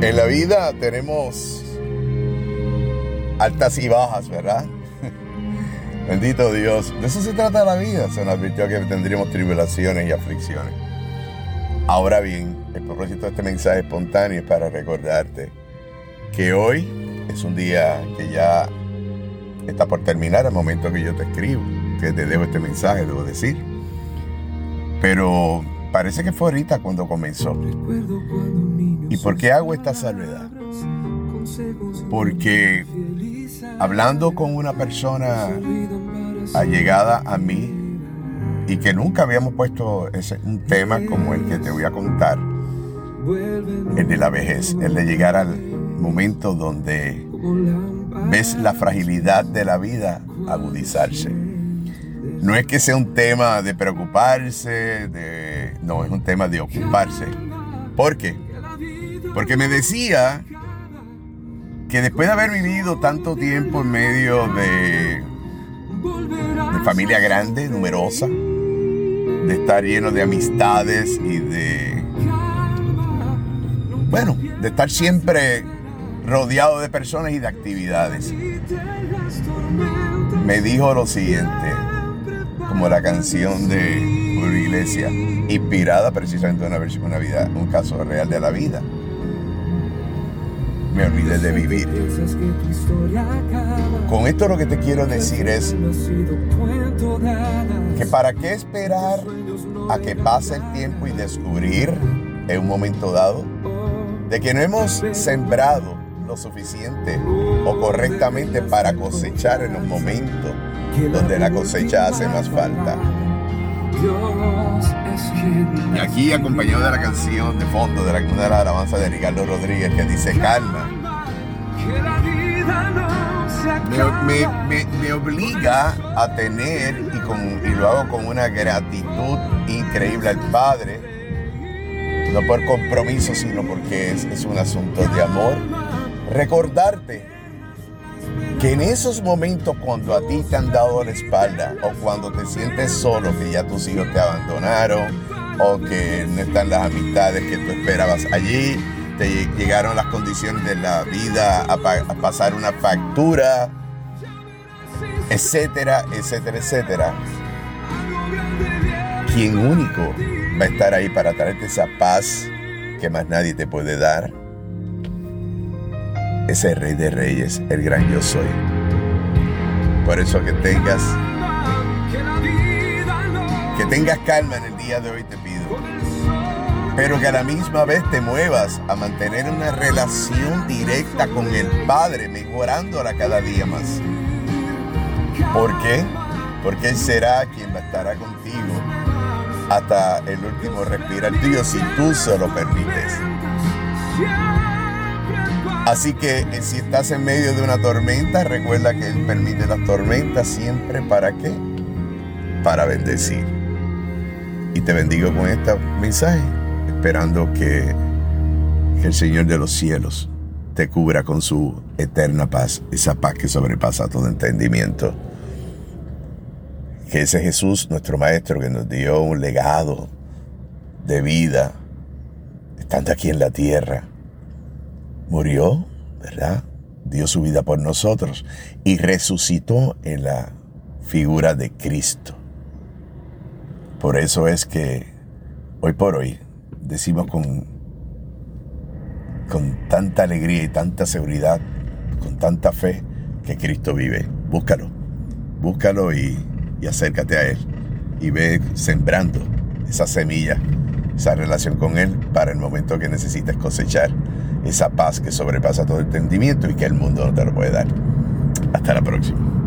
En la vida tenemos altas y bajas, ¿verdad? Bendito Dios. De eso se trata la vida. Se nos advirtió que tendríamos tribulaciones y aflicciones. Ahora bien, el propósito de este mensaje espontáneo es para recordarte que hoy es un día que ya está por terminar al momento que yo te escribo, que te debo este mensaje, debo decir. Pero parece que fue ahorita cuando comenzó. ¿Y por qué hago esta salvedad? Porque hablando con una persona allegada a mí y que nunca habíamos puesto ese, un tema como el que te voy a contar, el de la vejez, el de llegar al momento donde ves la fragilidad de la vida agudizarse. No es que sea un tema de preocuparse, de, no, es un tema de ocuparse. ¿Por qué? Porque me decía que después de haber vivido tanto tiempo en medio de, de familia grande, numerosa, de estar lleno de amistades y de, bueno, de estar siempre rodeado de personas y de actividades. Me dijo lo siguiente, como la canción de una iglesia, inspirada precisamente en una una vida, un caso real de la vida. Me olvidé de vivir. Con esto lo que te quiero decir es que para qué esperar a que pase el tiempo y descubrir en un momento dado de que no hemos sembrado lo suficiente o correctamente para cosechar en un momento donde la cosecha hace más falta. Y aquí acompañado de la canción de fondo de la, una de las alabanzas de Ricardo Rodríguez que dice calma. Me, me, me, obliga a tener, y, con, y lo hago con una gratitud increíble al Padre, no por compromiso, sino porque es, es un asunto de amor, recordarte que en esos momentos cuando a ti te han dado la espalda o cuando te sientes solo, que ya tus hijos te abandonaron o que no están las amistades que tú esperabas allí, te llegaron las condiciones de la vida a, pasar una factura, etcétera, etcétera, etcétera. Quien único va a estar ahí para traerte esa paz que más nadie te puede dar ese Rey de Reyes, el gran yo soy. Por eso que tengas, que tengas calma en el día de hoy te pido. Pero que a la misma vez te muevas a mantener una relación directa con el Padre, mejorándola cada día más. ¿Por qué? Porque Él será quien estará contigo hasta el último respirar tuyo si tú se lo permites. Así que eh, si estás en medio de una tormenta, recuerda que Él permite las tormentas siempre para qué? Para bendecir. Y te bendigo con este mensaje, esperando que, que el Señor de los cielos te cubra con su eterna paz, esa paz que sobrepasa todo entendimiento. Que ese Jesús, nuestro Maestro, que nos dio un legado de vida, estando aquí en la tierra, murió, ¿verdad? Dio su vida por nosotros y resucitó en la figura de Cristo. Por eso es que hoy por hoy decimos con, con tanta alegría y tanta seguridad, con tanta fe, que Cristo vive. Búscalo, búscalo y, y acércate a Él y ve sembrando esa semilla, esa relación con Él para el momento que necesites cosechar esa paz que sobrepasa todo entendimiento y que el mundo no te lo puede dar. Hasta la próxima.